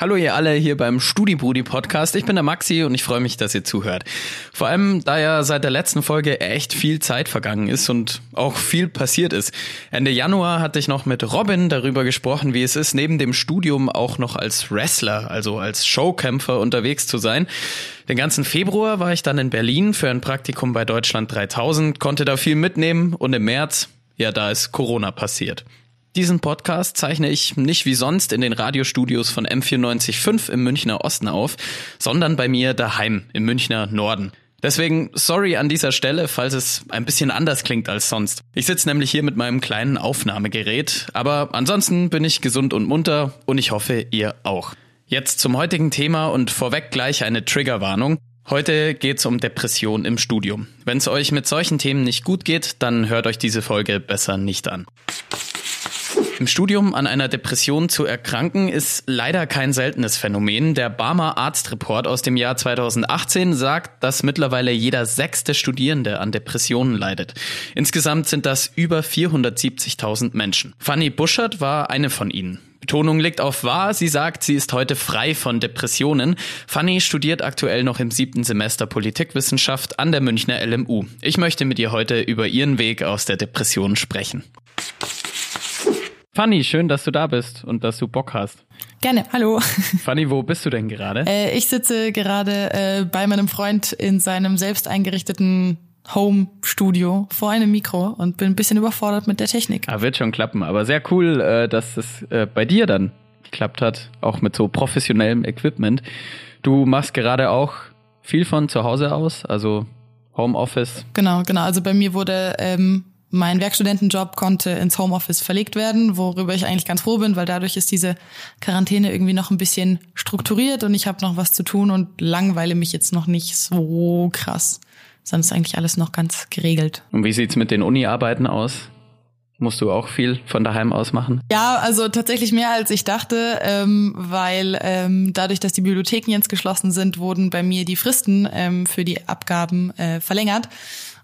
Hallo ihr alle hier beim StudiBrudi Podcast. Ich bin der Maxi und ich freue mich, dass ihr zuhört. Vor allem, da ja seit der letzten Folge echt viel Zeit vergangen ist und auch viel passiert ist. Ende Januar hatte ich noch mit Robin darüber gesprochen, wie es ist, neben dem Studium auch noch als Wrestler, also als Showkämpfer unterwegs zu sein. Den ganzen Februar war ich dann in Berlin für ein Praktikum bei Deutschland 3000, konnte da viel mitnehmen und im März, ja, da ist Corona passiert. Diesen Podcast zeichne ich nicht wie sonst in den Radiostudios von M945 im Münchner Osten auf, sondern bei mir daheim im Münchner Norden. Deswegen sorry an dieser Stelle, falls es ein bisschen anders klingt als sonst. Ich sitze nämlich hier mit meinem kleinen Aufnahmegerät, aber ansonsten bin ich gesund und munter und ich hoffe, ihr auch. Jetzt zum heutigen Thema und vorweg gleich eine Triggerwarnung. Heute geht's um Depression im Studium. Wenn es euch mit solchen Themen nicht gut geht, dann hört euch diese Folge besser nicht an. Im Studium an einer Depression zu erkranken ist leider kein seltenes Phänomen. Der Barmer Arztreport aus dem Jahr 2018 sagt, dass mittlerweile jeder sechste Studierende an Depressionen leidet. Insgesamt sind das über 470.000 Menschen. Fanny Buschert war eine von ihnen. Betonung liegt auf wahr. Sie sagt, sie ist heute frei von Depressionen. Fanny studiert aktuell noch im siebten Semester Politikwissenschaft an der Münchner LMU. Ich möchte mit ihr heute über ihren Weg aus der Depression sprechen. Fanny, schön, dass du da bist und dass du Bock hast. Gerne, hallo. Fanny, wo bist du denn gerade? Äh, ich sitze gerade äh, bei meinem Freund in seinem selbst eingerichteten Home-Studio vor einem Mikro und bin ein bisschen überfordert mit der Technik. Ah, wird schon klappen, aber sehr cool, äh, dass es äh, bei dir dann geklappt hat, auch mit so professionellem Equipment. Du machst gerade auch viel von zu Hause aus, also Homeoffice. Genau, genau. Also bei mir wurde ähm, mein Werkstudentenjob konnte ins Homeoffice verlegt werden, worüber ich eigentlich ganz froh bin, weil dadurch ist diese Quarantäne irgendwie noch ein bisschen strukturiert und ich habe noch was zu tun und langweile mich jetzt noch nicht so krass. Sondern ist eigentlich alles noch ganz geregelt. Und wie sieht's mit den Uni-Arbeiten aus? Musst du auch viel von daheim aus machen? Ja, also tatsächlich mehr als ich dachte, ähm, weil ähm, dadurch, dass die Bibliotheken jetzt geschlossen sind, wurden bei mir die Fristen ähm, für die Abgaben äh, verlängert.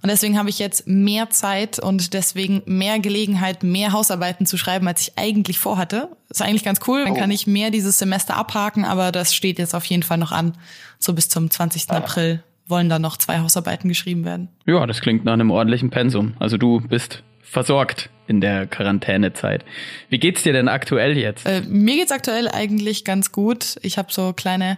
Und deswegen habe ich jetzt mehr Zeit und deswegen mehr Gelegenheit, mehr Hausarbeiten zu schreiben, als ich eigentlich vorhatte. Ist eigentlich ganz cool. Dann kann oh. ich mehr dieses Semester abhaken, aber das steht jetzt auf jeden Fall noch an. So bis zum 20. April wollen da noch zwei Hausarbeiten geschrieben werden. Ja, das klingt nach einem ordentlichen Pensum. Also du bist versorgt in der Quarantänezeit. Wie geht's dir denn aktuell jetzt? Äh, mir geht's aktuell eigentlich ganz gut. Ich habe so kleine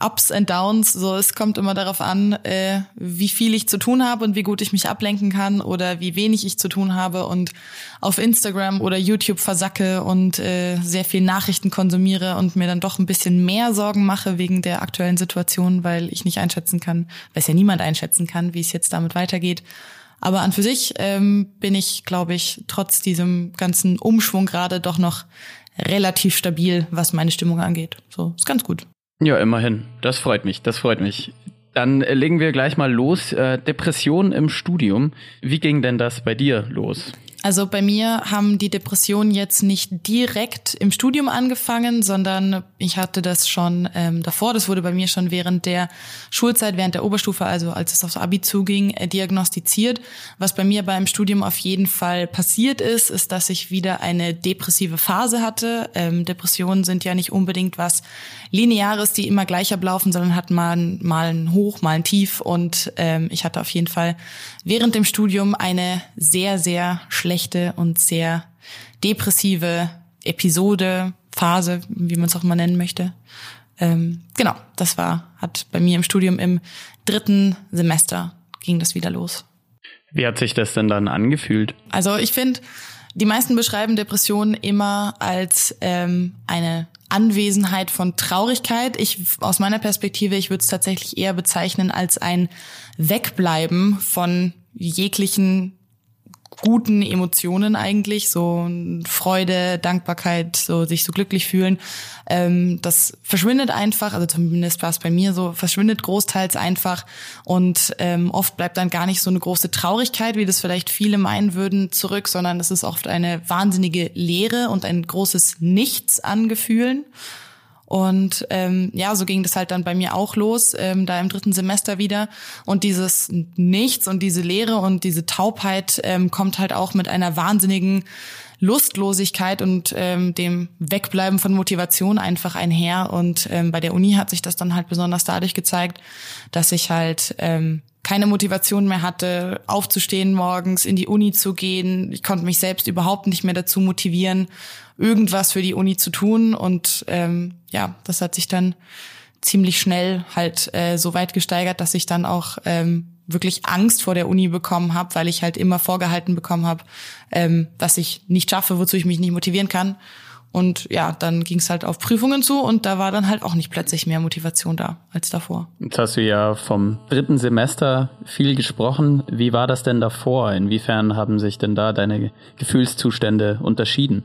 Ups and Downs. So, es kommt immer darauf an, äh, wie viel ich zu tun habe und wie gut ich mich ablenken kann oder wie wenig ich zu tun habe und auf Instagram oder YouTube versacke und äh, sehr viel Nachrichten konsumiere und mir dann doch ein bisschen mehr Sorgen mache wegen der aktuellen Situation, weil ich nicht einschätzen kann, weil es ja niemand einschätzen kann, wie es jetzt damit weitergeht. Aber an für sich ähm, bin ich, glaube ich, trotz diesem ganzen Umschwung gerade doch noch relativ stabil, was meine Stimmung angeht. So, ist ganz gut. Ja, immerhin. Das freut mich, das freut mich. Dann legen wir gleich mal los. Äh, Depression im Studium. Wie ging denn das bei dir los? Also bei mir haben die Depressionen jetzt nicht direkt im Studium angefangen, sondern ich hatte das schon ähm, davor. Das wurde bei mir schon während der Schulzeit, während der Oberstufe, also als es aufs Abi zuging, äh, diagnostiziert. Was bei mir beim Studium auf jeden Fall passiert ist, ist, dass ich wieder eine depressive Phase hatte. Ähm, Depressionen sind ja nicht unbedingt was Lineares, die immer gleich ablaufen, sondern hat mal, mal ein Hoch, mal ein Tief. Und ähm, ich hatte auf jeden Fall während dem Studium eine sehr, sehr schlechte und sehr depressive Episode, Phase, wie man es auch mal nennen möchte. Ähm, genau, das war, hat bei mir im Studium im dritten Semester ging das wieder los. Wie hat sich das denn dann angefühlt? Also ich finde, die meisten beschreiben Depressionen immer als ähm, eine Anwesenheit von Traurigkeit. Ich aus meiner Perspektive, ich würde es tatsächlich eher bezeichnen als ein Wegbleiben von jeglichen guten Emotionen eigentlich, so Freude, Dankbarkeit, so sich so glücklich fühlen. Ähm, das verschwindet einfach, also zumindest war es bei mir so, verschwindet großteils einfach und ähm, oft bleibt dann gar nicht so eine große Traurigkeit, wie das vielleicht viele meinen würden, zurück, sondern es ist oft eine wahnsinnige Leere und ein großes Nichts an Gefühlen. Und ähm, ja, so ging das halt dann bei mir auch los, ähm, da im dritten Semester wieder. Und dieses Nichts und diese Leere und diese Taubheit ähm, kommt halt auch mit einer wahnsinnigen Lustlosigkeit und ähm, dem Wegbleiben von Motivation einfach einher. Und ähm, bei der Uni hat sich das dann halt besonders dadurch gezeigt, dass ich halt ähm, keine Motivation mehr hatte, aufzustehen morgens, in die Uni zu gehen. Ich konnte mich selbst überhaupt nicht mehr dazu motivieren, irgendwas für die Uni zu tun. Und ähm, ja, das hat sich dann ziemlich schnell halt äh, so weit gesteigert, dass ich dann auch ähm, wirklich Angst vor der Uni bekommen habe, weil ich halt immer vorgehalten bekommen habe, ähm, dass ich nicht schaffe, wozu ich mich nicht motivieren kann. Und ja, dann ging es halt auf Prüfungen zu und da war dann halt auch nicht plötzlich mehr Motivation da als davor. Jetzt hast du ja vom dritten Semester viel gesprochen. Wie war das denn davor? Inwiefern haben sich denn da deine Gefühlszustände unterschieden?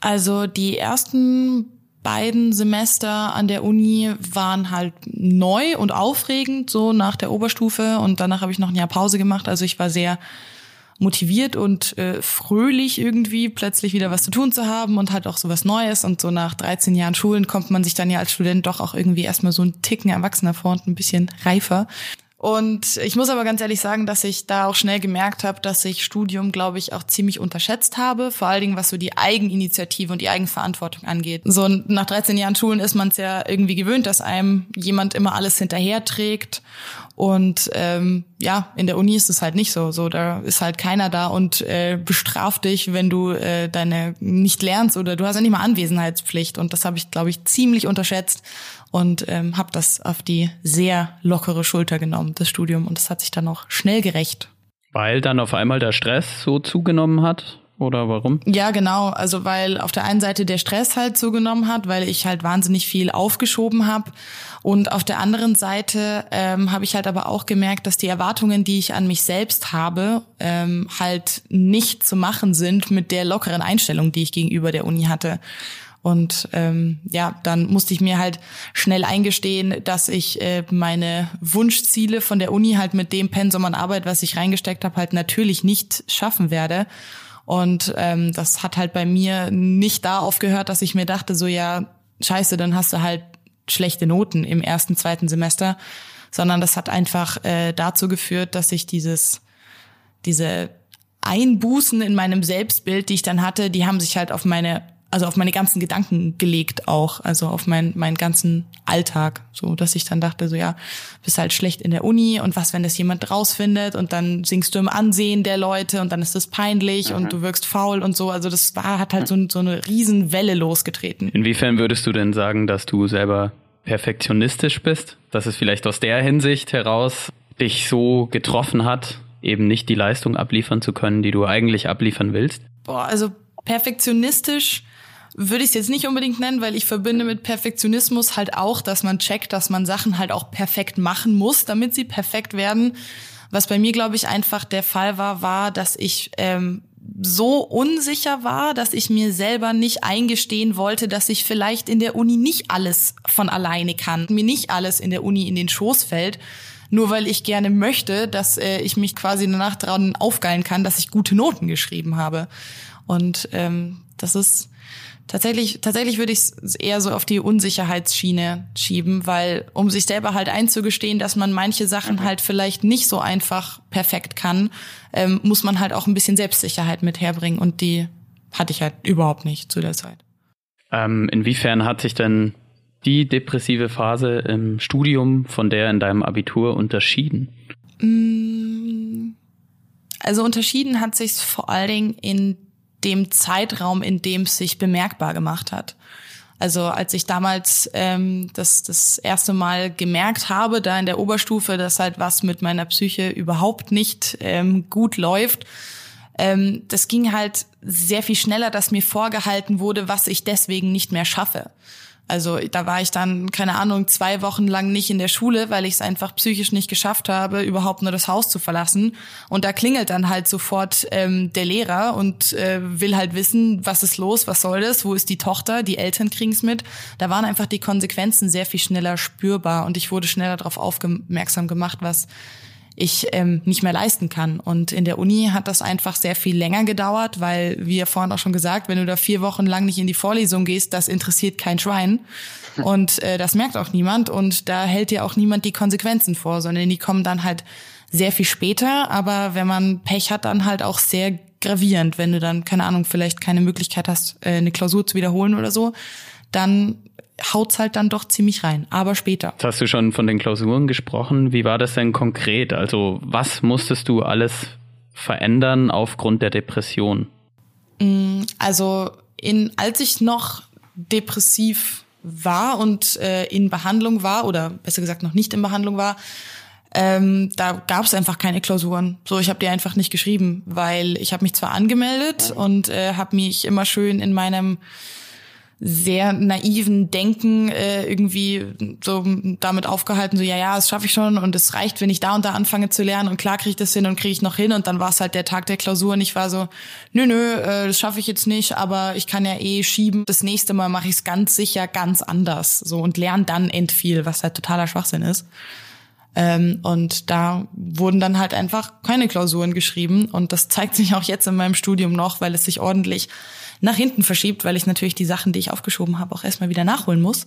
Also die ersten beiden Semester an der Uni waren halt neu und aufregend, so nach der Oberstufe. Und danach habe ich noch ein Jahr Pause gemacht. Also ich war sehr motiviert und äh, fröhlich irgendwie plötzlich wieder was zu tun zu haben und halt auch so was Neues. Und so nach 13 Jahren Schulen kommt man sich dann ja als Student doch auch irgendwie erstmal so einen Ticken erwachsener vor und ein bisschen reifer. Und ich muss aber ganz ehrlich sagen, dass ich da auch schnell gemerkt habe, dass ich Studium, glaube ich, auch ziemlich unterschätzt habe. Vor allen Dingen, was so die Eigeninitiative und die Eigenverantwortung angeht. So nach 13 Jahren Schulen ist man es ja irgendwie gewöhnt, dass einem jemand immer alles hinterherträgt. Und ähm, ja, in der Uni ist es halt nicht so. So, da ist halt keiner da und äh, bestraft dich, wenn du äh, deine nicht lernst oder du hast ja nicht mal Anwesenheitspflicht. Und das habe ich, glaube ich, ziemlich unterschätzt und ähm, habe das auf die sehr lockere Schulter genommen, das Studium. Und das hat sich dann auch schnell gerecht. Weil dann auf einmal der Stress so zugenommen hat? Oder warum? Ja, genau. Also weil auf der einen Seite der Stress halt zugenommen hat, weil ich halt wahnsinnig viel aufgeschoben habe. Und auf der anderen Seite ähm, habe ich halt aber auch gemerkt, dass die Erwartungen, die ich an mich selbst habe, ähm, halt nicht zu machen sind mit der lockeren Einstellung, die ich gegenüber der Uni hatte. Und ähm, ja, dann musste ich mir halt schnell eingestehen, dass ich äh, meine Wunschziele von der Uni halt mit dem Pensum an Arbeit, was ich reingesteckt habe, halt natürlich nicht schaffen werde. Und ähm, das hat halt bei mir nicht da aufgehört, dass ich mir dachte, so ja, scheiße, dann hast du halt schlechte Noten im ersten, zweiten Semester, sondern das hat einfach äh, dazu geführt, dass ich dieses, diese Einbußen in meinem Selbstbild, die ich dann hatte, die haben sich halt auf meine also auf meine ganzen Gedanken gelegt auch, also auf mein, meinen ganzen Alltag, so dass ich dann dachte, so ja, bist halt schlecht in der Uni und was, wenn das jemand rausfindet und dann singst du im Ansehen der Leute und dann ist das peinlich mhm. und du wirkst faul und so, also das war, hat halt so, so eine Riesenwelle losgetreten. Inwiefern würdest du denn sagen, dass du selber perfektionistisch bist, dass es vielleicht aus der Hinsicht heraus dich so getroffen hat, eben nicht die Leistung abliefern zu können, die du eigentlich abliefern willst? Boah, also perfektionistisch würde ich es jetzt nicht unbedingt nennen, weil ich verbinde mit Perfektionismus halt auch, dass man checkt, dass man Sachen halt auch perfekt machen muss, damit sie perfekt werden. Was bei mir, glaube ich, einfach der Fall war, war, dass ich ähm, so unsicher war, dass ich mir selber nicht eingestehen wollte, dass ich vielleicht in der Uni nicht alles von alleine kann, mir nicht alles in der Uni in den Schoß fällt, nur weil ich gerne möchte, dass äh, ich mich quasi danach dran aufgeilen kann, dass ich gute Noten geschrieben habe. Und ähm, das ist Tatsächlich, tatsächlich würde ich es eher so auf die Unsicherheitsschiene schieben, weil um sich selber halt einzugestehen, dass man manche Sachen mhm. halt vielleicht nicht so einfach perfekt kann, ähm, muss man halt auch ein bisschen Selbstsicherheit mit herbringen und die hatte ich halt überhaupt nicht zu der Zeit. Ähm, inwiefern hat sich denn die depressive Phase im Studium von der in deinem Abitur unterschieden? Mm, also unterschieden hat sich vor allen Dingen in dem Zeitraum, in dem es sich bemerkbar gemacht hat. Also als ich damals ähm, das, das erste Mal gemerkt habe, da in der Oberstufe, dass halt was mit meiner Psyche überhaupt nicht ähm, gut läuft, ähm, das ging halt sehr viel schneller, dass mir vorgehalten wurde, was ich deswegen nicht mehr schaffe. Also da war ich dann, keine Ahnung, zwei Wochen lang nicht in der Schule, weil ich es einfach psychisch nicht geschafft habe, überhaupt nur das Haus zu verlassen. Und da klingelt dann halt sofort ähm, der Lehrer und äh, will halt wissen, was ist los, was soll das, wo ist die Tochter, die Eltern kriegen's mit. Da waren einfach die Konsequenzen sehr viel schneller spürbar und ich wurde schneller darauf aufmerksam gemacht, was ich ähm, nicht mehr leisten kann. Und in der Uni hat das einfach sehr viel länger gedauert, weil, wie ja vorhin auch schon gesagt, wenn du da vier Wochen lang nicht in die Vorlesung gehst, das interessiert kein Schwein. Und äh, das merkt auch niemand und da hält dir auch niemand die Konsequenzen vor, sondern die kommen dann halt sehr viel später, aber wenn man Pech hat, dann halt auch sehr gravierend, wenn du dann, keine Ahnung, vielleicht keine Möglichkeit hast, äh, eine Klausur zu wiederholen oder so, dann haut's halt dann doch ziemlich rein, aber später. Jetzt hast du schon von den Klausuren gesprochen. Wie war das denn konkret? Also was musstest du alles verändern aufgrund der Depression? Mm, also in, als ich noch depressiv war und äh, in Behandlung war oder besser gesagt noch nicht in Behandlung war, ähm, da gab es einfach keine Klausuren. So, ich habe die einfach nicht geschrieben, weil ich habe mich zwar angemeldet und äh, habe mich immer schön in meinem sehr naiven Denken äh, irgendwie so damit aufgehalten, so ja, ja, das schaffe ich schon und es reicht, wenn ich da und da anfange zu lernen und klar kriege ich das hin und kriege ich noch hin und dann war es halt der Tag der Klausur und ich war so, nö, nö, äh, das schaffe ich jetzt nicht, aber ich kann ja eh schieben. Das nächste Mal mache ich es ganz sicher ganz anders so und lerne dann endviel, was halt totaler Schwachsinn ist. Ähm, und da wurden dann halt einfach keine Klausuren geschrieben und das zeigt sich auch jetzt in meinem Studium noch, weil es sich ordentlich nach hinten verschiebt, weil ich natürlich die Sachen, die ich aufgeschoben habe, auch erstmal wieder nachholen muss.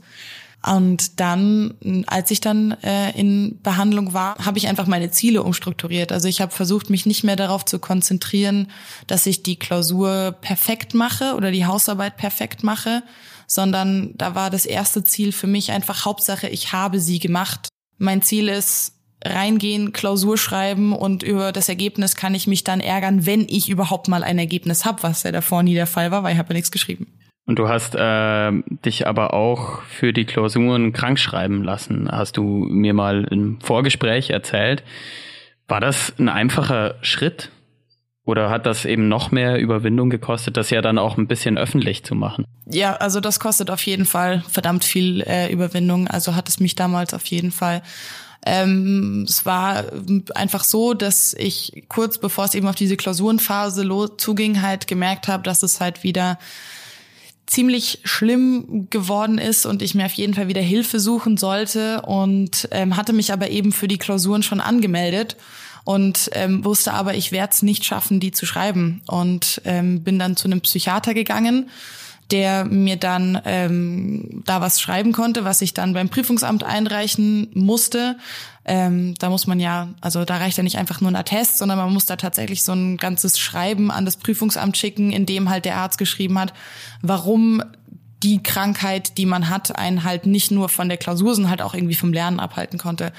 Und dann, als ich dann äh, in Behandlung war, habe ich einfach meine Ziele umstrukturiert. Also ich habe versucht, mich nicht mehr darauf zu konzentrieren, dass ich die Klausur perfekt mache oder die Hausarbeit perfekt mache, sondern da war das erste Ziel für mich einfach Hauptsache, ich habe sie gemacht. Mein Ziel ist, reingehen, Klausur schreiben und über das Ergebnis kann ich mich dann ärgern, wenn ich überhaupt mal ein Ergebnis habe, was ja davor nie der Fall war, weil ich habe ja nichts geschrieben. Und du hast äh, dich aber auch für die Klausuren krank schreiben lassen, hast du mir mal im Vorgespräch erzählt. War das ein einfacher Schritt? Oder hat das eben noch mehr Überwindung gekostet, das ja dann auch ein bisschen öffentlich zu machen? Ja, also das kostet auf jeden Fall verdammt viel äh, Überwindung. Also hat es mich damals auf jeden Fall ähm, es war einfach so, dass ich kurz bevor es eben auf diese Klausurenphase zuging, halt gemerkt habe, dass es halt wieder ziemlich schlimm geworden ist und ich mir auf jeden Fall wieder Hilfe suchen sollte und ähm, hatte mich aber eben für die Klausuren schon angemeldet und ähm, wusste aber, ich werde es nicht schaffen, die zu schreiben und ähm, bin dann zu einem Psychiater gegangen der mir dann ähm, da was schreiben konnte, was ich dann beim Prüfungsamt einreichen musste. Ähm, da muss man ja, also da reicht ja nicht einfach nur ein Attest, sondern man muss da tatsächlich so ein ganzes Schreiben an das Prüfungsamt schicken, in dem halt der Arzt geschrieben hat, warum die Krankheit, die man hat, einen halt nicht nur von der Klausur, sondern halt auch irgendwie vom Lernen abhalten konnte.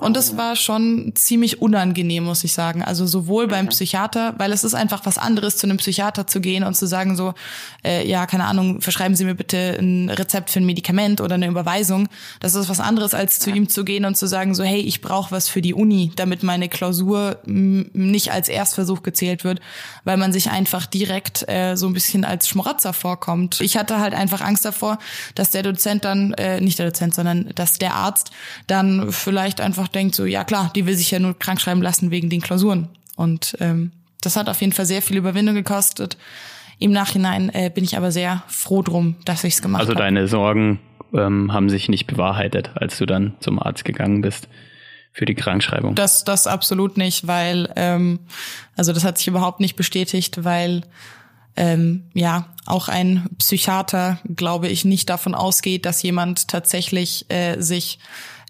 Und das war schon ziemlich unangenehm, muss ich sagen. Also sowohl beim Psychiater, weil es ist einfach was anderes, zu einem Psychiater zu gehen und zu sagen so, äh, ja, keine Ahnung, verschreiben Sie mir bitte ein Rezept für ein Medikament oder eine Überweisung. Das ist was anderes, als zu ihm zu gehen und zu sagen so, hey, ich brauche was für die Uni, damit meine Klausur nicht als Erstversuch gezählt wird, weil man sich einfach direkt äh, so ein bisschen als Schmoratzer vorkommt. Ich hatte halt einfach Angst davor, dass der Dozent dann, äh, nicht der Dozent, sondern dass der Arzt dann vielleicht einfach einfach denkt, so, ja klar, die will sich ja nur krank schreiben lassen wegen den Klausuren. Und ähm, das hat auf jeden Fall sehr viel Überwindung gekostet. Im Nachhinein äh, bin ich aber sehr froh drum, dass ich es gemacht habe. Also deine Sorgen ähm, haben sich nicht bewahrheitet, als du dann zum Arzt gegangen bist für die Krankschreibung. Das, das absolut nicht, weil ähm, also das hat sich überhaupt nicht bestätigt, weil ähm, ja auch ein Psychiater, glaube ich, nicht davon ausgeht, dass jemand tatsächlich äh, sich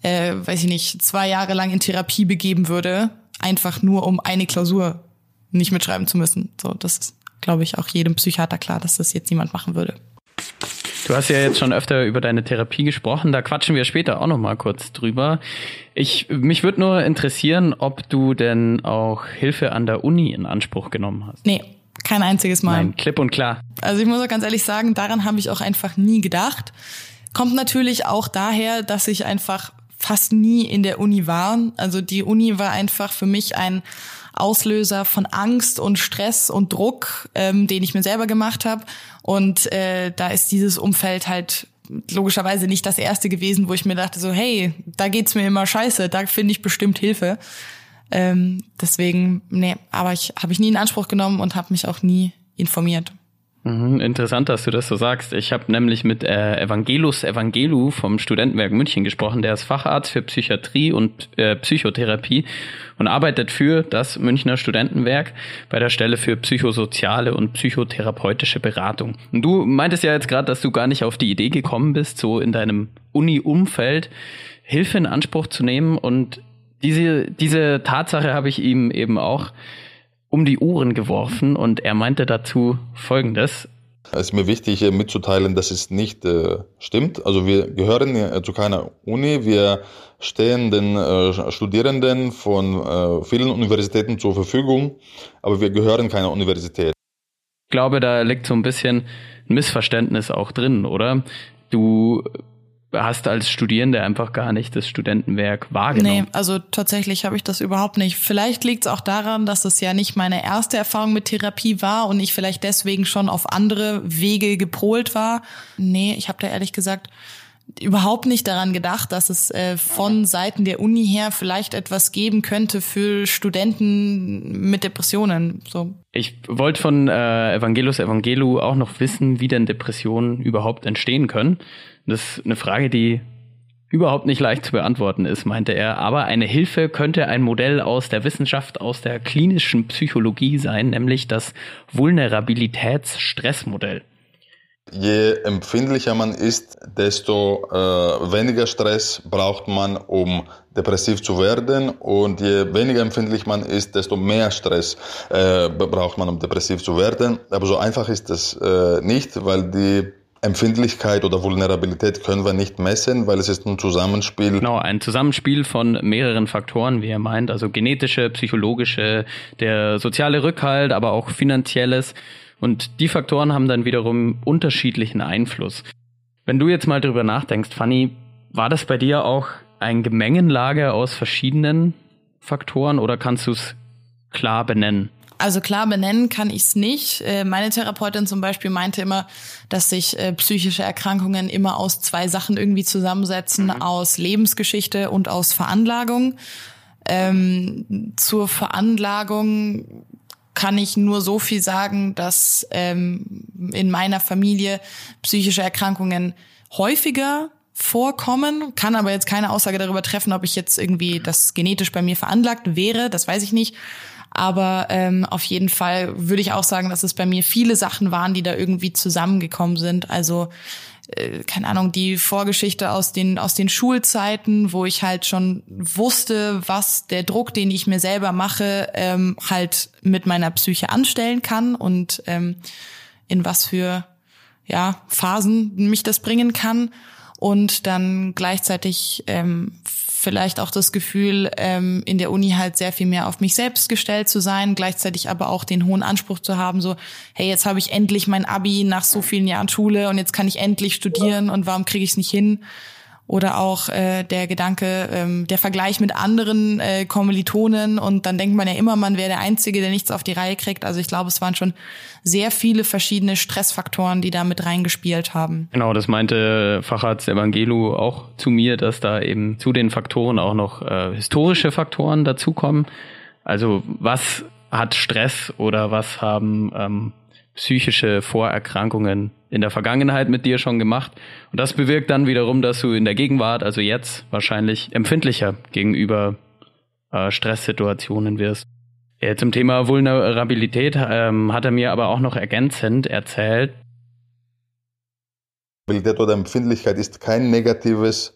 äh, weiß ich nicht, zwei Jahre lang in Therapie begeben würde, einfach nur um eine Klausur nicht mitschreiben zu müssen. So, das ist, glaube ich, auch jedem Psychiater klar, dass das jetzt niemand machen würde. Du hast ja jetzt schon öfter über deine Therapie gesprochen, da quatschen wir später auch noch mal kurz drüber. Ich mich würde nur interessieren, ob du denn auch Hilfe an der Uni in Anspruch genommen hast. Nee, kein einziges Mal. Nein, klipp und klar. Also ich muss auch ganz ehrlich sagen, daran habe ich auch einfach nie gedacht. Kommt natürlich auch daher, dass ich einfach fast nie in der Uni waren. Also die Uni war einfach für mich ein Auslöser von Angst und Stress und Druck, ähm, den ich mir selber gemacht habe. Und äh, da ist dieses Umfeld halt logischerweise nicht das erste gewesen, wo ich mir dachte so, hey, da geht's mir immer scheiße, da finde ich bestimmt Hilfe. Ähm, deswegen, nee, aber ich habe ich nie in Anspruch genommen und habe mich auch nie informiert. Mhm, interessant, dass du das so sagst. Ich habe nämlich mit äh, Evangelus Evangelu vom Studentenwerk München gesprochen. Der ist Facharzt für Psychiatrie und äh, Psychotherapie und arbeitet für das Münchner Studentenwerk bei der Stelle für psychosoziale und psychotherapeutische Beratung. Und du meintest ja jetzt gerade, dass du gar nicht auf die Idee gekommen bist, so in deinem Uni-Umfeld Hilfe in Anspruch zu nehmen. Und diese, diese Tatsache habe ich ihm eben auch um die Ohren geworfen und er meinte dazu Folgendes. Es ist mir wichtig mitzuteilen, dass es nicht äh, stimmt. Also wir gehören äh, zu keiner Uni. Wir stehen den äh, Studierenden von äh, vielen Universitäten zur Verfügung, aber wir gehören keiner Universität. Ich glaube, da liegt so ein bisschen ein Missverständnis auch drin, oder? Du hast als Studierende einfach gar nicht das Studentenwerk wahrgenommen. Nee, also tatsächlich habe ich das überhaupt nicht. Vielleicht liegt es auch daran, dass es ja nicht meine erste Erfahrung mit Therapie war und ich vielleicht deswegen schon auf andere Wege gepolt war. Nee, ich habe da ehrlich gesagt überhaupt nicht daran gedacht, dass es äh, von Seiten der Uni her vielleicht etwas geben könnte für Studenten mit Depressionen. So. Ich wollte von äh, Evangelus Evangelu auch noch wissen, wie denn Depressionen überhaupt entstehen können. Das ist eine Frage, die überhaupt nicht leicht zu beantworten ist, meinte er. Aber eine Hilfe könnte ein Modell aus der Wissenschaft, aus der klinischen Psychologie sein, nämlich das Vulnerabilitätsstressmodell. Je empfindlicher man ist, desto äh, weniger Stress braucht man, um depressiv zu werden. Und je weniger empfindlich man ist, desto mehr Stress äh, braucht man, um depressiv zu werden. Aber so einfach ist es äh, nicht, weil die Empfindlichkeit oder Vulnerabilität können wir nicht messen, weil es ist ein Zusammenspiel. Genau, ein Zusammenspiel von mehreren Faktoren, wie er meint, also genetische, psychologische, der soziale Rückhalt, aber auch finanzielles. Und die Faktoren haben dann wiederum unterschiedlichen Einfluss. Wenn du jetzt mal drüber nachdenkst, Fanny, war das bei dir auch ein Gemengenlage aus verschiedenen Faktoren oder kannst du es klar benennen? Also klar benennen kann ich es nicht. Äh, meine Therapeutin zum Beispiel meinte immer, dass sich äh, psychische Erkrankungen immer aus zwei Sachen irgendwie zusammensetzen, mhm. aus Lebensgeschichte und aus Veranlagung. Ähm, zur Veranlagung kann ich nur so viel sagen, dass ähm, in meiner Familie psychische Erkrankungen häufiger vorkommen, kann aber jetzt keine Aussage darüber treffen, ob ich jetzt irgendwie das genetisch bei mir veranlagt wäre, das weiß ich nicht. Aber ähm, auf jeden Fall würde ich auch sagen, dass es bei mir viele Sachen waren, die da irgendwie zusammengekommen sind. Also äh, keine Ahnung, die Vorgeschichte aus den, aus den Schulzeiten, wo ich halt schon wusste, was der Druck, den ich mir selber mache, ähm, halt mit meiner Psyche anstellen kann und ähm, in was für ja, Phasen mich das bringen kann. Und dann gleichzeitig ähm, vielleicht auch das Gefühl, ähm, in der Uni halt sehr viel mehr auf mich selbst gestellt zu sein, gleichzeitig aber auch den hohen Anspruch zu haben, so, hey, jetzt habe ich endlich mein Abi nach so vielen Jahren Schule und jetzt kann ich endlich studieren und warum kriege ich es nicht hin? Oder auch äh, der Gedanke, ähm, der Vergleich mit anderen äh, Kommilitonen und dann denkt man ja immer, man wäre der Einzige, der nichts auf die Reihe kriegt. Also ich glaube, es waren schon sehr viele verschiedene Stressfaktoren, die da mit reingespielt haben. Genau, das meinte Facharzt Evangelu auch zu mir, dass da eben zu den Faktoren auch noch äh, historische Faktoren dazukommen. Also was hat Stress oder was haben ähm, psychische Vorerkrankungen in der Vergangenheit mit dir schon gemacht. Und das bewirkt dann wiederum, dass du in der Gegenwart, also jetzt, wahrscheinlich empfindlicher gegenüber äh, Stresssituationen wirst. Ja, zum Thema Vulnerabilität ähm, hat er mir aber auch noch ergänzend erzählt. Vulnerabilität oder Empfindlichkeit ist kein negatives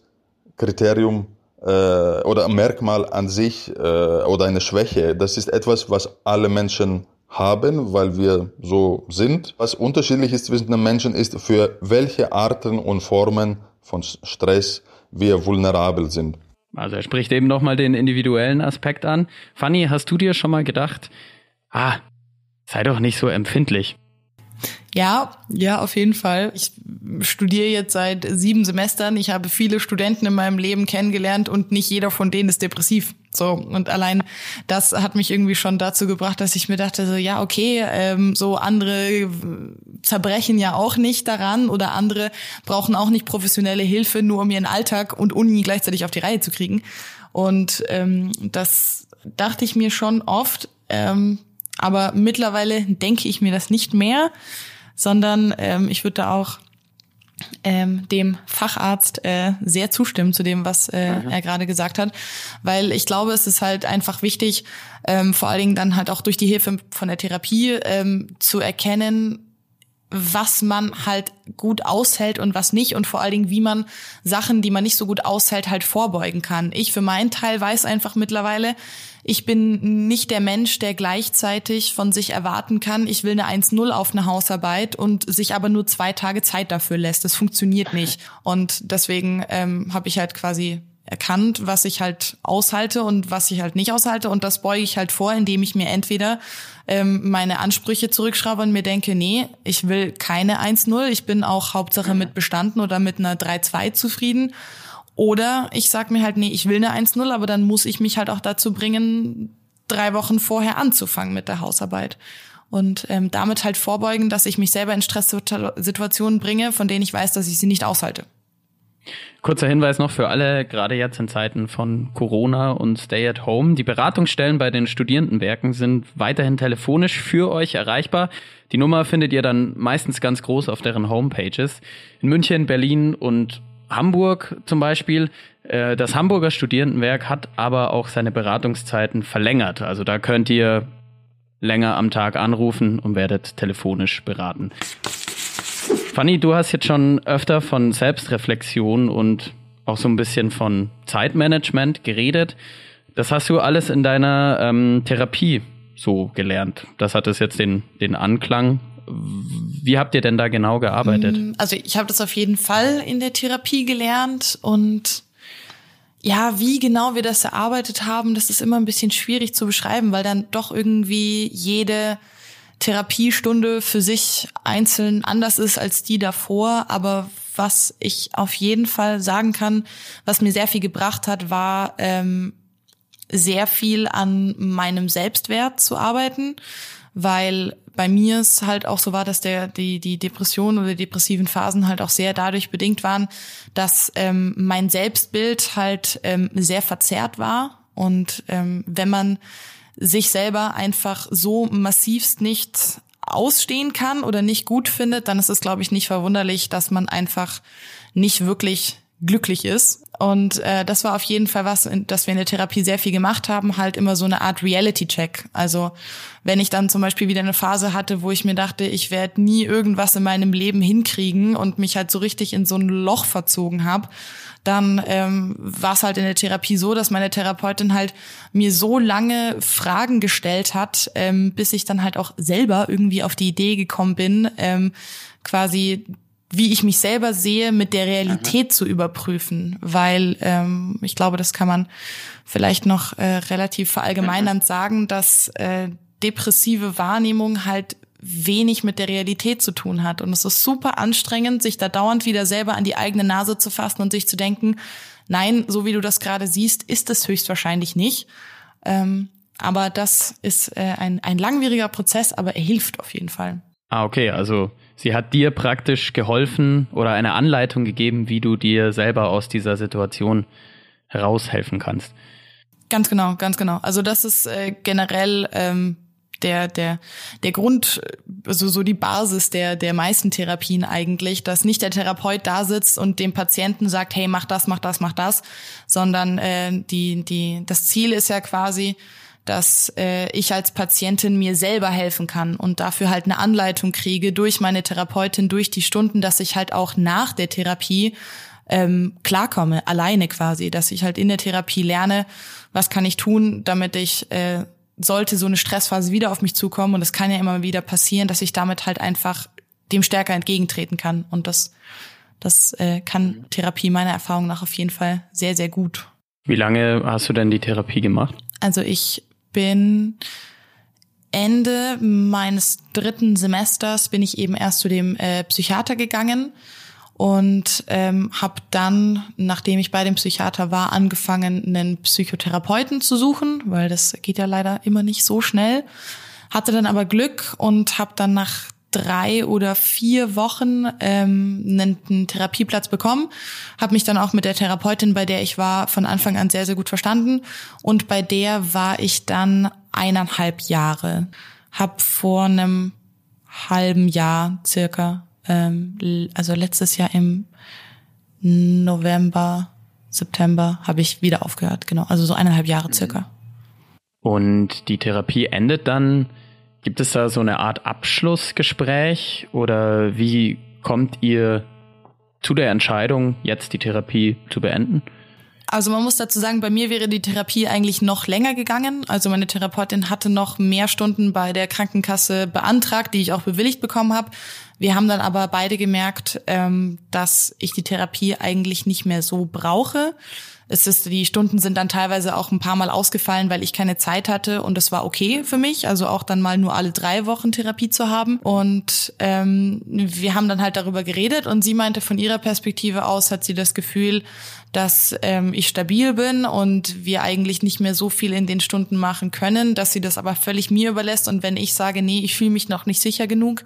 Kriterium äh, oder Merkmal an sich äh, oder eine Schwäche. Das ist etwas, was alle Menschen haben, weil wir so sind. Was unterschiedlich ist zwischen den Menschen ist, für welche Arten und Formen von Stress wir vulnerabel sind. Also er spricht eben nochmal den individuellen Aspekt an. Fanny, hast du dir schon mal gedacht, ah, sei doch nicht so empfindlich. Ja, ja, auf jeden Fall. Ich studiere jetzt seit sieben Semestern. Ich habe viele Studenten in meinem Leben kennengelernt und nicht jeder von denen ist depressiv. So und allein das hat mich irgendwie schon dazu gebracht, dass ich mir dachte, so ja okay, ähm, so andere zerbrechen ja auch nicht daran oder andere brauchen auch nicht professionelle Hilfe, nur um ihren Alltag und Uni gleichzeitig auf die Reihe zu kriegen. Und ähm, das dachte ich mir schon oft. Ähm, aber mittlerweile denke ich mir das nicht mehr, sondern ähm, ich würde da auch ähm, dem Facharzt äh, sehr zustimmen zu dem, was äh, mhm. er gerade gesagt hat, weil ich glaube, es ist halt einfach wichtig, ähm, vor allen Dingen dann halt auch durch die Hilfe von der Therapie ähm, zu erkennen, was man halt gut aushält und was nicht und vor allen Dingen, wie man Sachen, die man nicht so gut aushält, halt vorbeugen kann. Ich für meinen Teil weiß einfach mittlerweile, ich bin nicht der Mensch, der gleichzeitig von sich erwarten kann, ich will eine 1-0 auf eine Hausarbeit und sich aber nur zwei Tage Zeit dafür lässt. Das funktioniert nicht. Und deswegen ähm, habe ich halt quasi erkannt, was ich halt aushalte und was ich halt nicht aushalte. Und das beuge ich halt vor, indem ich mir entweder ähm, meine Ansprüche zurückschraube und mir denke, nee, ich will keine 1-0, ich bin auch Hauptsache mit bestanden oder mit einer 3-2 zufrieden. Oder ich sag mir halt, nee, ich will eine 1-0, aber dann muss ich mich halt auch dazu bringen, drei Wochen vorher anzufangen mit der Hausarbeit. Und ähm, damit halt vorbeugen, dass ich mich selber in Stresssituationen bringe, von denen ich weiß, dass ich sie nicht aushalte. Kurzer Hinweis noch für alle, gerade jetzt in Zeiten von Corona und Stay at Home. Die Beratungsstellen bei den Studierendenwerken sind weiterhin telefonisch für euch erreichbar. Die Nummer findet ihr dann meistens ganz groß auf deren Homepages. In München, Berlin und Hamburg zum Beispiel. Äh, das Hamburger Studierendenwerk hat aber auch seine Beratungszeiten verlängert. Also da könnt ihr länger am Tag anrufen und werdet telefonisch beraten. Fanny, du hast jetzt schon öfter von Selbstreflexion und auch so ein bisschen von Zeitmanagement geredet. Das hast du alles in deiner ähm, Therapie so gelernt. Das hat es jetzt den, den Anklang. Wie habt ihr denn da genau gearbeitet? Mm, also ich habe das auf jeden Fall in der Therapie gelernt und ja, wie genau wir das erarbeitet haben, das ist immer ein bisschen schwierig zu beschreiben, weil dann doch irgendwie jede Therapiestunde für sich einzeln anders ist als die davor. Aber was ich auf jeden Fall sagen kann, was mir sehr viel gebracht hat, war ähm, sehr viel an meinem Selbstwert zu arbeiten, weil bei mir es halt auch so war, dass der die die Depression oder depressiven Phasen halt auch sehr dadurch bedingt waren, dass ähm, mein Selbstbild halt ähm, sehr verzerrt war und ähm, wenn man sich selber einfach so massivst nicht ausstehen kann oder nicht gut findet, dann ist es, glaube ich, nicht verwunderlich, dass man einfach nicht wirklich glücklich ist. Und äh, das war auf jeden Fall was, dass wir in der Therapie sehr viel gemacht haben, halt immer so eine Art Reality-Check. Also wenn ich dann zum Beispiel wieder eine Phase hatte, wo ich mir dachte, ich werde nie irgendwas in meinem Leben hinkriegen und mich halt so richtig in so ein Loch verzogen habe, dann ähm, war es halt in der Therapie so, dass meine Therapeutin halt mir so lange Fragen gestellt hat, ähm, bis ich dann halt auch selber irgendwie auf die Idee gekommen bin, ähm, quasi wie ich mich selber sehe, mit der Realität mhm. zu überprüfen, weil ähm, ich glaube, das kann man vielleicht noch äh, relativ verallgemeinernd mhm. sagen, dass äh, depressive Wahrnehmung halt wenig mit der Realität zu tun hat. Und es ist super anstrengend, sich da dauernd wieder selber an die eigene Nase zu fassen und sich zu denken, nein, so wie du das gerade siehst, ist es höchstwahrscheinlich nicht. Ähm, aber das ist äh, ein, ein langwieriger Prozess, aber er hilft auf jeden Fall. Ah, okay, also sie hat dir praktisch geholfen oder eine Anleitung gegeben, wie du dir selber aus dieser Situation heraushelfen kannst. Ganz genau, ganz genau. Also das ist äh, generell ähm, der der der Grund also so die Basis der der meisten Therapien eigentlich, dass nicht der Therapeut da sitzt und dem Patienten sagt, hey, mach das, mach das, mach das, sondern äh, die die das Ziel ist ja quasi dass äh, ich als Patientin mir selber helfen kann und dafür halt eine Anleitung kriege durch meine Therapeutin, durch die Stunden, dass ich halt auch nach der Therapie ähm, klarkomme, alleine quasi, dass ich halt in der Therapie lerne, was kann ich tun, damit ich äh, sollte so eine Stressphase wieder auf mich zukommen, und das kann ja immer wieder passieren, dass ich damit halt einfach dem stärker entgegentreten kann. Und das, das äh, kann Therapie meiner Erfahrung nach auf jeden Fall sehr, sehr gut. Wie lange hast du denn die Therapie gemacht? Also ich bin Ende meines dritten Semesters bin ich eben erst zu dem äh, Psychiater gegangen und ähm, habe dann, nachdem ich bei dem Psychiater war, angefangen, einen Psychotherapeuten zu suchen, weil das geht ja leider immer nicht so schnell. Hatte dann aber Glück und habe dann nach drei oder vier Wochen ähm, einen, einen Therapieplatz bekommen, habe mich dann auch mit der Therapeutin, bei der ich war, von Anfang an sehr, sehr gut verstanden. Und bei der war ich dann eineinhalb Jahre. Hab vor einem halben Jahr circa ähm, also letztes Jahr im November, September habe ich wieder aufgehört, genau. Also so eineinhalb Jahre circa. Und die Therapie endet dann Gibt es da so eine Art Abschlussgespräch oder wie kommt ihr zu der Entscheidung, jetzt die Therapie zu beenden? Also man muss dazu sagen, bei mir wäre die Therapie eigentlich noch länger gegangen. Also meine Therapeutin hatte noch mehr Stunden bei der Krankenkasse beantragt, die ich auch bewilligt bekommen habe. Wir haben dann aber beide gemerkt, ähm, dass ich die Therapie eigentlich nicht mehr so brauche. Es ist, die Stunden sind dann teilweise auch ein paar Mal ausgefallen, weil ich keine Zeit hatte und das war okay für mich. Also auch dann mal nur alle drei Wochen Therapie zu haben. Und ähm, wir haben dann halt darüber geredet und sie meinte, von ihrer Perspektive aus hat sie das Gefühl, dass ähm, ich stabil bin und wir eigentlich nicht mehr so viel in den Stunden machen können, dass sie das aber völlig mir überlässt. Und wenn ich sage, nee, ich fühle mich noch nicht sicher genug,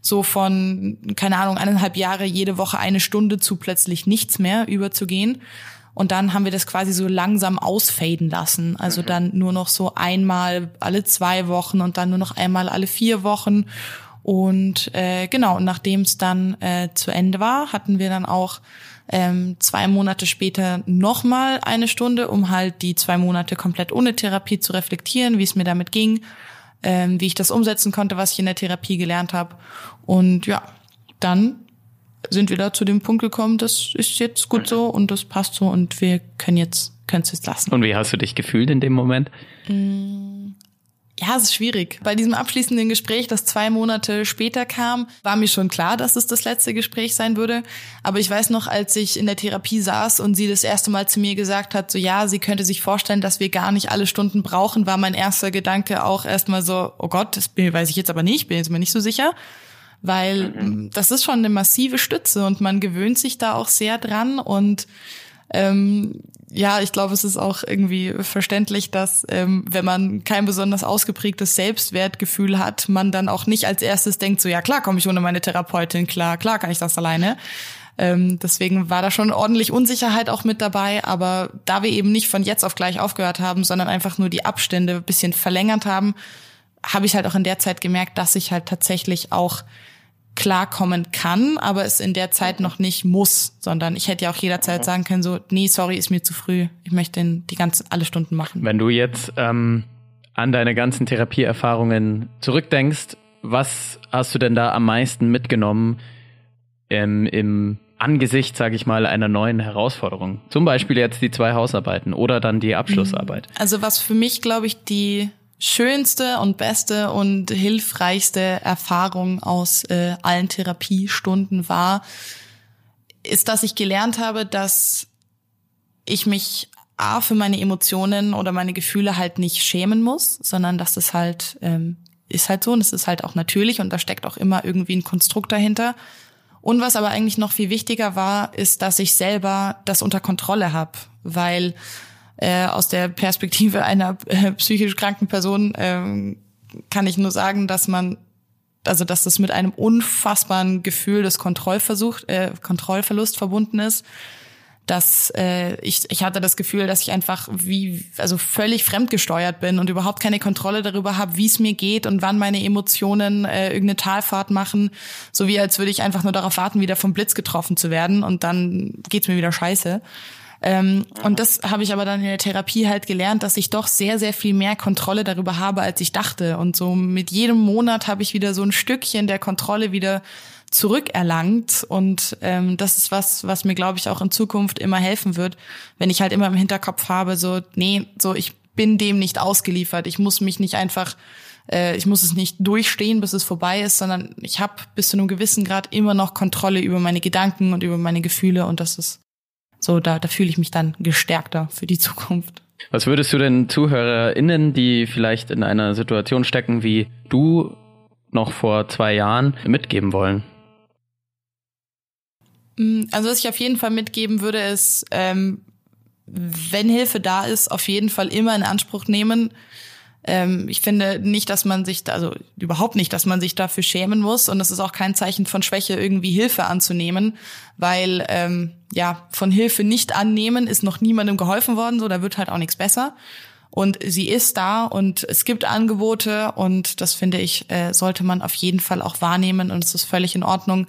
so von, keine Ahnung, eineinhalb Jahre jede Woche eine Stunde zu plötzlich nichts mehr überzugehen, und dann haben wir das quasi so langsam ausfaden lassen. Also mhm. dann nur noch so einmal alle zwei Wochen und dann nur noch einmal alle vier Wochen. Und äh, genau, und nachdem es dann äh, zu Ende war, hatten wir dann auch ähm, zwei Monate später nochmal eine Stunde, um halt die zwei Monate komplett ohne Therapie zu reflektieren, wie es mir damit ging, ähm, wie ich das umsetzen konnte, was ich in der Therapie gelernt habe. Und ja, dann sind wir da zu dem Punkt gekommen, das ist jetzt gut so und das passt so und wir können jetzt können es jetzt lassen. Und wie hast du dich gefühlt in dem Moment? Mm, ja, es ist schwierig. Bei diesem abschließenden Gespräch, das zwei Monate später kam, war mir schon klar, dass es das letzte Gespräch sein würde. Aber ich weiß noch, als ich in der Therapie saß und sie das erste Mal zu mir gesagt hat, so ja, sie könnte sich vorstellen, dass wir gar nicht alle Stunden brauchen, war mein erster Gedanke auch erstmal so, oh Gott, das weiß ich jetzt aber nicht, bin jetzt mir nicht so sicher weil mhm. das ist schon eine massive Stütze und man gewöhnt sich da auch sehr dran und ähm, ja, ich glaube, es ist auch irgendwie verständlich, dass ähm, wenn man kein besonders ausgeprägtes Selbstwertgefühl hat, man dann auch nicht als erstes denkt, so ja klar, komme ich ohne meine Therapeutin, klar, klar kann ich das alleine. Ähm, deswegen war da schon ordentlich Unsicherheit auch mit dabei, aber da wir eben nicht von jetzt auf gleich aufgehört haben, sondern einfach nur die Abstände ein bisschen verlängert haben, habe ich halt auch in der Zeit gemerkt, dass ich halt tatsächlich auch klarkommen kann, aber es in der Zeit noch nicht muss, sondern ich hätte ja auch jederzeit sagen können, so, nee, sorry, ist mir zu früh. Ich möchte die ganzen alle Stunden machen. Wenn du jetzt ähm, an deine ganzen Therapieerfahrungen zurückdenkst, was hast du denn da am meisten mitgenommen ähm, im Angesicht, sage ich mal, einer neuen Herausforderung? Zum Beispiel jetzt die zwei Hausarbeiten oder dann die Abschlussarbeit. Also was für mich, glaube ich, die schönste und beste und hilfreichste Erfahrung aus äh, allen Therapiestunden war, ist, dass ich gelernt habe, dass ich mich A für meine Emotionen oder meine Gefühle halt nicht schämen muss, sondern dass es halt ähm, ist halt so und es ist halt auch natürlich und da steckt auch immer irgendwie ein Konstrukt dahinter. Und was aber eigentlich noch viel wichtiger war, ist, dass ich selber das unter Kontrolle habe, weil äh, aus der Perspektive einer äh, psychisch kranken Person äh, kann ich nur sagen, dass man also dass das mit einem unfassbaren Gefühl des Kontrollversuch, äh, Kontrollverlust verbunden ist. Dass äh, ich, ich hatte das Gefühl, dass ich einfach wie, also völlig fremdgesteuert bin und überhaupt keine Kontrolle darüber habe, wie es mir geht und wann meine Emotionen äh, irgendeine Talfahrt machen. So wie als würde ich einfach nur darauf warten, wieder vom Blitz getroffen zu werden und dann geht's mir wieder scheiße. Ähm, und das habe ich aber dann in der Therapie halt gelernt, dass ich doch sehr, sehr viel mehr Kontrolle darüber habe, als ich dachte. Und so mit jedem Monat habe ich wieder so ein Stückchen der Kontrolle wieder zurückerlangt. Und ähm, das ist was, was mir, glaube ich, auch in Zukunft immer helfen wird, wenn ich halt immer im Hinterkopf habe, so, nee, so ich bin dem nicht ausgeliefert. Ich muss mich nicht einfach äh, ich muss es nicht durchstehen, bis es vorbei ist, sondern ich habe bis zu einem gewissen Grad immer noch Kontrolle über meine Gedanken und über meine Gefühle und das ist so, da, da fühle ich mich dann gestärkter für die Zukunft. Was würdest du den ZuhörerInnen, die vielleicht in einer Situation stecken wie du noch vor zwei Jahren, mitgeben wollen? Mm, also was ich auf jeden Fall mitgeben würde, ist, ähm, wenn Hilfe da ist, auf jeden Fall immer in Anspruch nehmen. Ähm, ich finde nicht, dass man sich, also überhaupt nicht, dass man sich dafür schämen muss. Und es ist auch kein Zeichen von Schwäche, irgendwie Hilfe anzunehmen, weil ähm, ja von Hilfe nicht annehmen ist noch niemandem geholfen worden. So, da wird halt auch nichts besser. Und sie ist da und es gibt Angebote und das finde ich, äh, sollte man auf jeden Fall auch wahrnehmen und es ist völlig in Ordnung,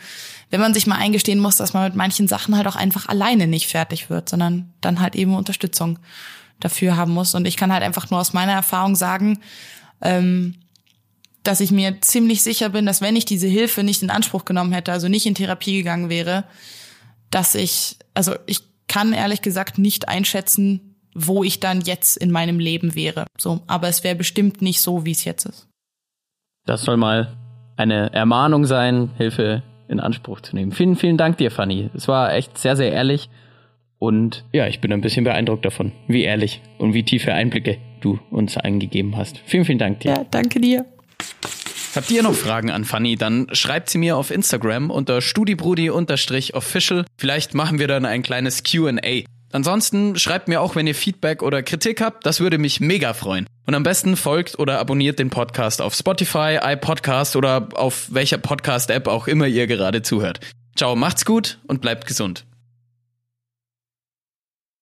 wenn man sich mal eingestehen muss, dass man mit manchen Sachen halt auch einfach alleine nicht fertig wird, sondern dann halt eben Unterstützung dafür haben muss. Und ich kann halt einfach nur aus meiner Erfahrung sagen, ähm, dass ich mir ziemlich sicher bin, dass wenn ich diese Hilfe nicht in Anspruch genommen hätte, also nicht in Therapie gegangen wäre, dass ich, also ich kann ehrlich gesagt nicht einschätzen, wo ich dann jetzt in meinem Leben wäre. So, aber es wäre bestimmt nicht so, wie es jetzt ist. Das soll mal eine Ermahnung sein, Hilfe in Anspruch zu nehmen. Vielen, vielen Dank dir, Fanny. Es war echt sehr, sehr ehrlich. Und ja, ich bin ein bisschen beeindruckt davon, wie ehrlich und wie tiefe Einblicke du uns eingegeben hast. Vielen, vielen Dank dir. Ja, danke dir. Habt ihr noch Fragen an Fanny, dann schreibt sie mir auf Instagram unter studibrudi-official. Vielleicht machen wir dann ein kleines Q&A. Ansonsten schreibt mir auch, wenn ihr Feedback oder Kritik habt, das würde mich mega freuen. Und am besten folgt oder abonniert den Podcast auf Spotify, iPodcast oder auf welcher Podcast-App auch immer ihr gerade zuhört. Ciao, macht's gut und bleibt gesund.